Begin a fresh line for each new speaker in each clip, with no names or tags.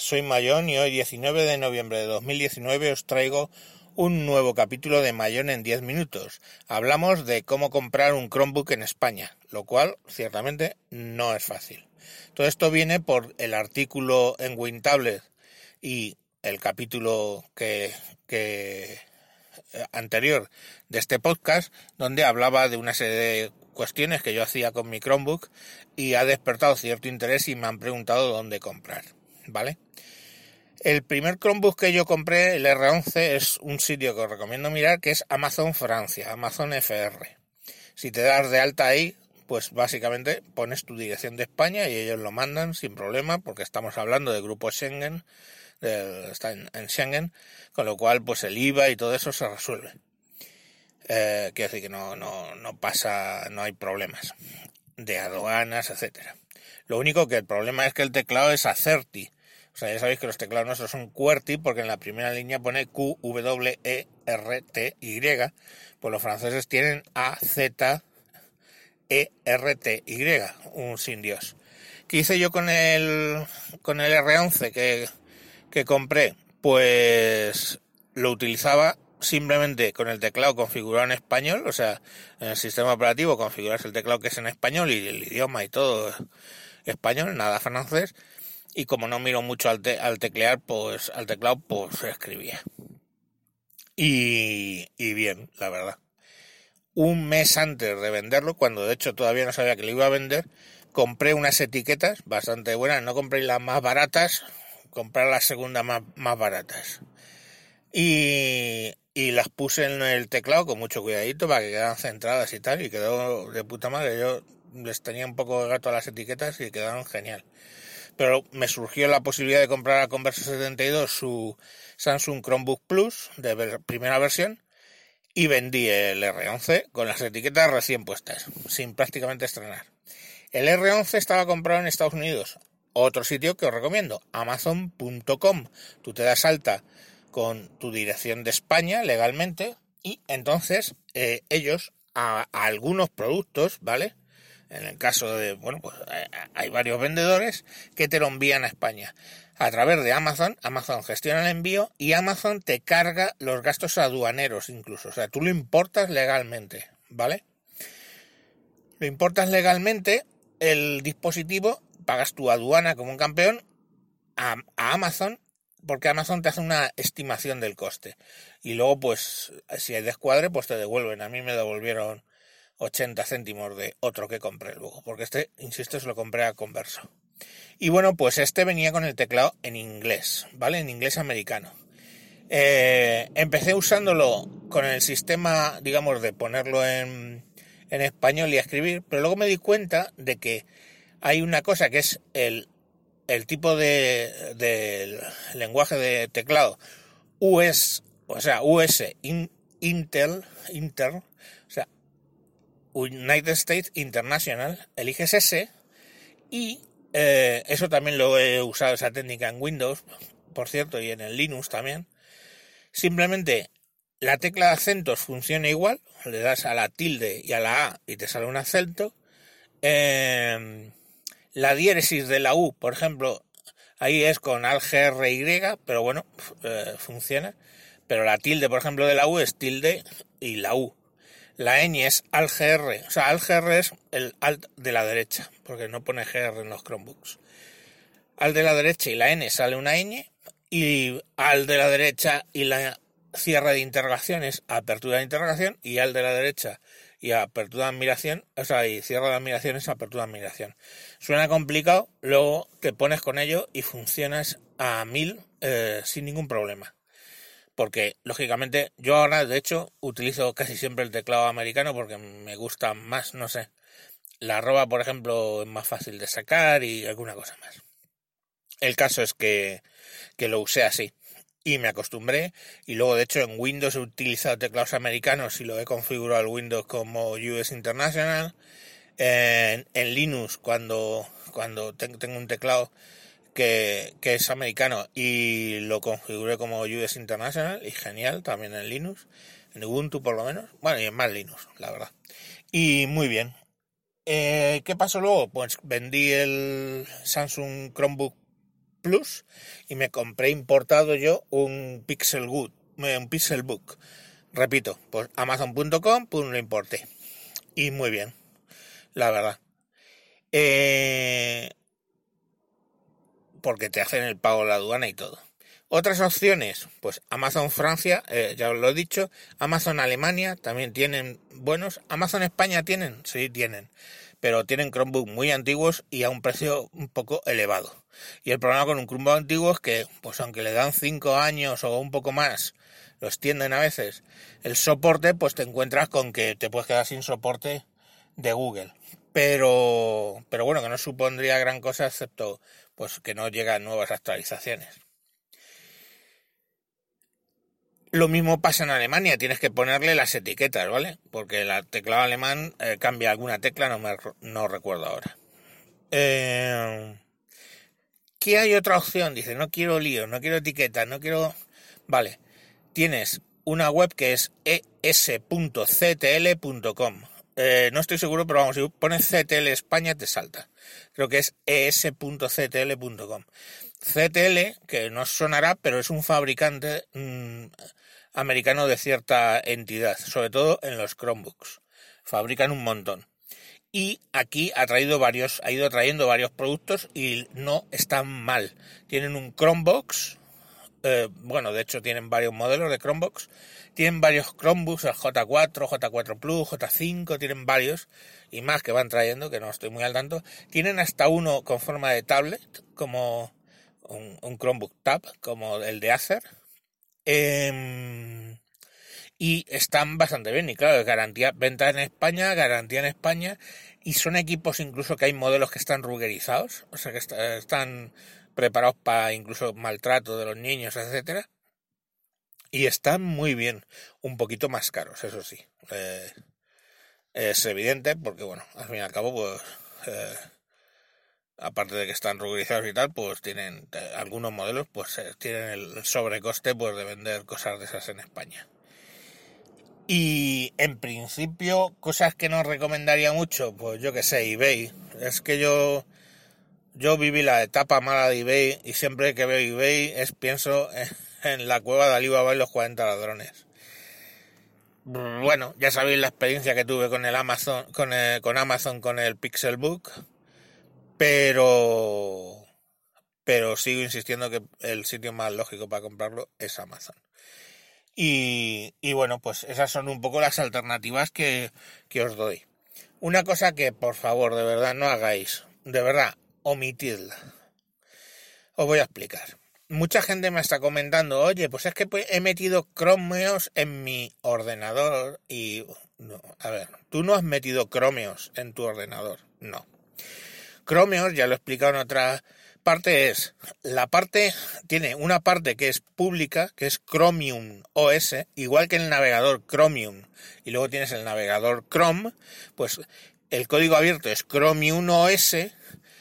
Soy Mayón y hoy 19 de noviembre de 2019 os traigo un nuevo capítulo de Mayón en 10 minutos. Hablamos de cómo comprar un Chromebook en España, lo cual ciertamente no es fácil. Todo esto viene por el artículo en WinTablet y el capítulo que, que eh, anterior de este podcast donde hablaba de una serie de cuestiones que yo hacía con mi Chromebook y ha despertado cierto interés y me han preguntado dónde comprar. ¿Vale? El primer Chromebook que yo compré, el R11, es un sitio que os recomiendo mirar, que es Amazon Francia, Amazon FR. Si te das de alta ahí, pues básicamente pones tu dirección de España y ellos lo mandan sin problema, porque estamos hablando de grupo Schengen, está en, Schengen, con lo cual pues el IVA y todo eso se resuelve. Eh, quiero decir que no, no, no pasa, no hay problemas de aduanas, etcétera. Lo único que el problema es que el teclado es ACERTI, o sea, ya sabéis que los teclados nuestros son QWERTY porque en la primera línea pone Q, W, E, R, T, Y. Pues los franceses tienen A, Z, E, R, T, Y. Un sin Dios. ¿Qué hice yo con el, con el R11 que, que compré? Pues lo utilizaba simplemente con el teclado configurado en español, o sea, en el sistema operativo configuras el teclado que es en español y el idioma y todo español, nada francés y como no miro mucho al, al teclear, pues al teclado, pues escribía. Y, y bien, la verdad. Un mes antes de venderlo, cuando de hecho todavía no sabía que lo iba a vender, compré unas etiquetas bastante buenas. No compré las más baratas, compré las segundas más, más baratas. Y, y las puse en el teclado con mucho cuidadito para que quedaran centradas y tal. Y quedó de puta madre. Yo les tenía un poco de gato a las etiquetas y quedaron genial pero me surgió la posibilidad de comprar a Converso 72 su Samsung Chromebook Plus de primera versión y vendí el R11 con las etiquetas recién puestas, sin prácticamente estrenar. El R11 estaba comprado en Estados Unidos, otro sitio que os recomiendo, amazon.com. Tú te das alta con tu dirección de España legalmente y entonces eh, ellos a algunos productos, ¿vale? En el caso de, bueno, pues eh, hay varios vendedores que te lo envían a España. A través de Amazon, Amazon gestiona el envío y Amazon te carga los gastos aduaneros incluso. O sea, tú lo importas legalmente, ¿vale? Lo importas legalmente, el dispositivo, pagas tu aduana como un campeón a, a Amazon porque Amazon te hace una estimación del coste. Y luego, pues, si hay descuadre, pues te devuelven. A mí me devolvieron 80 céntimos de otro que compré luego, porque este, insisto, se lo compré a converso. Y bueno, pues este venía con el teclado en inglés, ¿vale? En inglés americano. Eh, empecé usándolo con el sistema, digamos, de ponerlo en, en español y escribir, pero luego me di cuenta de que hay una cosa que es el, tipo de, de lenguaje de teclado US, o sea, US Intel, Intel, o sea, United States International, eliges ese y eh, eso también lo he usado esa técnica en Windows, por cierto, y en el Linux también. Simplemente la tecla de acentos funciona igual, le das a la tilde y a la A y te sale un acento. Em, la diéresis de la U, por ejemplo, ahí es con al GRY, pero bueno, eh, funciona. Pero la tilde, por ejemplo, de la U es tilde y la U. La ñ es ALGR, o sea, ALGR es el alt de la derecha, porque no pone GR en los Chromebooks. Al de la derecha y la N sale una ñ, y al de la derecha y la cierre de interrogación es apertura de interrogación, y al de la derecha y apertura de admiración, o sea, y cierre de admiración es apertura de admiración. Suena complicado, luego te pones con ello y funcionas a mil eh, sin ningún problema porque lógicamente yo ahora de hecho utilizo casi siempre el teclado americano porque me gusta más, no sé, la arroba por ejemplo es más fácil de sacar y alguna cosa más. El caso es que, que lo usé así y me acostumbré y luego de hecho en Windows he utilizado teclados americanos y lo he configurado el Windows como US International. En, en Linux cuando, cuando tengo un teclado que, es americano y lo configuré como US International y genial también en Linux, en Ubuntu por lo menos, bueno y en más Linux, la verdad. Y muy bien. Eh, ¿Qué pasó luego? Pues vendí el Samsung Chromebook Plus y me compré importado yo un Pixel Good, un Pixelbook. Repito, pues amazon.com, pues lo importé. Y muy bien, la verdad. Eh, porque te hacen el pago de la aduana y todo. Otras opciones, pues Amazon Francia, eh, ya os lo he dicho, Amazon Alemania también tienen buenos, Amazon España tienen, sí tienen, pero tienen Chromebook muy antiguos y a un precio un poco elevado. Y el problema con un Chromebook antiguo es que, pues aunque le dan 5 años o un poco más, lo extienden a veces, el soporte, pues te encuentras con que te puedes quedar sin soporte de Google. Pero, pero bueno, que no supondría gran cosa excepto pues que no llegan nuevas actualizaciones. Lo mismo pasa en Alemania, tienes que ponerle las etiquetas, ¿vale? Porque el teclado alemán eh, cambia alguna tecla, no, me, no recuerdo ahora. Eh, ¿Qué hay otra opción? Dice, no quiero líos, no quiero etiquetas, no quiero... Vale, tienes una web que es es.ctl.com. Eh, no estoy seguro, pero vamos, si pones CTL España te salta. Creo que es es.ctl.com. CTL, que no sonará, pero es un fabricante mm, americano de cierta entidad, sobre todo en los Chromebooks. Fabrican un montón. Y aquí ha traído varios, ha ido trayendo varios productos y no están mal. Tienen un Chromebox, eh, bueno, de hecho tienen varios modelos de Chromebox, tienen varios Chromebooks, el J4, J4 Plus, J5, tienen varios y más que van trayendo, que no estoy muy al tanto. Tienen hasta uno con forma de tablet, como un, Chromebook Tab, como el de Acer, Em, y están bastante bien. Y claro, garantía, venta en España, garantía en España. Y son equipos incluso que hay modelos que están ruggerizados, o sea que están preparados para incluso maltrato de los niños, etcétera. Y están muy bien, un poquito más caros, eso sí. Eh, es evidente porque, bueno, al fin y al cabo, pues eh, aparte de que están rugurizados y tal, pues tienen eh, algunos modelos, pues tienen el sobrecoste pues de vender cosas de esas en España. Y en principio, cosas que no recomendaría mucho, pues yo que sé, eBay. Es que yo yo viví la etapa mala de eBay y siempre que veo eBay es pienso en la cueva de Alibaba y los 40 ladrones. Bueno, ya sabéis la experiencia que tuve con el Amazon, con, con Amazon con el Pixelbook pero, pero sigo insistiendo que el sitio más lógico para comprarlo es Amazon. Y, y bueno, pues esas son un poco las alternativas que, que os doy. Una cosa que por favor, de verdad, no hagáis. De verdad, omitidla. Os voy a explicar. Mucha gente me está comentando, oye, pues es que he metido Chromeos en mi ordenador y... A ver, tú no has metido Chromeos en tu ordenador. No. Chromeos, ya lo he explicado en otra parte, es la parte, tiene una parte que es pública, que es Chromium OS, igual que el navegador Chromium, y luego tienes el navegador Chrome, pues el código abierto es Chromium OS,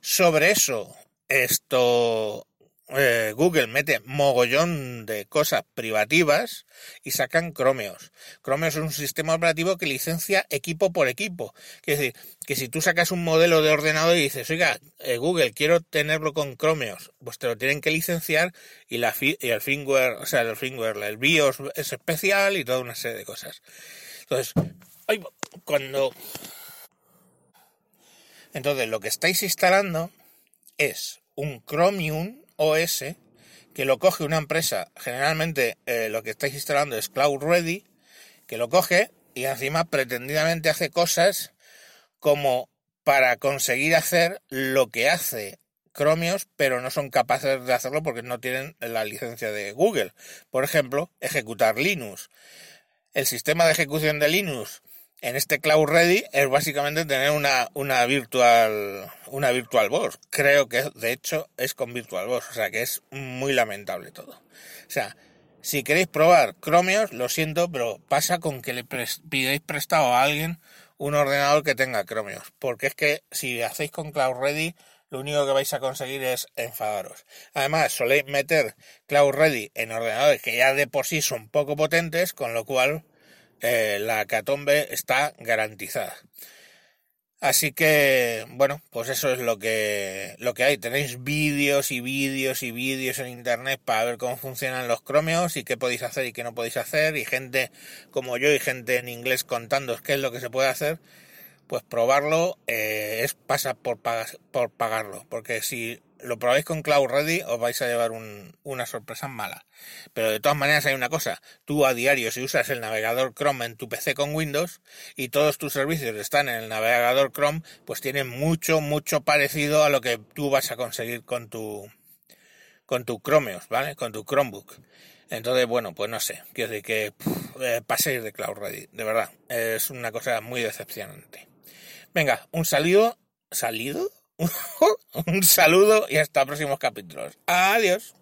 sobre eso esto eh, Google mete mogollón de cosas privativas y sacan Chromeos. Chromeos es un sistema operativo que licencia equipo por equipo. Es decir, que si tú sacas un modelo de ordenador y dices, oiga, eh, Google, quiero tenerlo con Chromeos, pues te lo tienen que licenciar y, la y el firmware, o sea, el firmware, el BIOS es especial y toda una serie de cosas. Entonces, cuando... Entonces, lo que estáis instalando es un Chromium OS que lo coge una empresa, generalmente eh, lo que estáis instalando es Cloud Ready, que lo coge y encima pretendidamente hace cosas como para conseguir hacer lo que hace Chromios, pero no son capaces de hacerlo porque no tienen la licencia de Google. Por ejemplo, ejecutar Linux. El sistema de ejecución de Linux en este Cloud Ready es básicamente tener una, una virtual una virtual box. Creo que de hecho es con virtual box, o sea que es muy lamentable todo. O sea, si queréis probar Chromeos, lo siento, pero pasa con que le pidáis prestado a alguien un ordenador que tenga Chromeos, porque es que si hacéis con Cloud Ready lo único que vais a conseguir es enfadaros. Además, soléis meter Cloud Ready en ordenadores que ya de por sí son poco potentes, con lo cual eh, la catombe está garantizada. Así que, bueno, pues eso es lo que, lo que hay. Tenéis vídeos y vídeos y vídeos en internet para ver cómo funcionan los cromeos y qué podéis hacer y qué no podéis hacer. Y gente como yo y gente en inglés contándoos qué es lo que se puede hacer. Pues probarlo eh, es pasa por, por pagarlo. Porque si lo probáis con Cloud Ready, os vais a llevar una sorpresa mala. Pero de todas maneras hay una cosa, tú a diario si usas el navegador Chrome en tu PC con Windows y todos tus servicios están en el navegador Chrome, pues tiene mucho, mucho parecido a lo que tú vas a conseguir con tu con tu Chromeos, ¿vale? Con tu Chromebook. Entonces, bueno, pues no sé, quiero decir que eh, paséis de Cloud Ready, de verdad, es una cosa muy decepcionante. Venga, un saludo, ¿salido? Un saludo y hasta próximos capítulos. Adiós.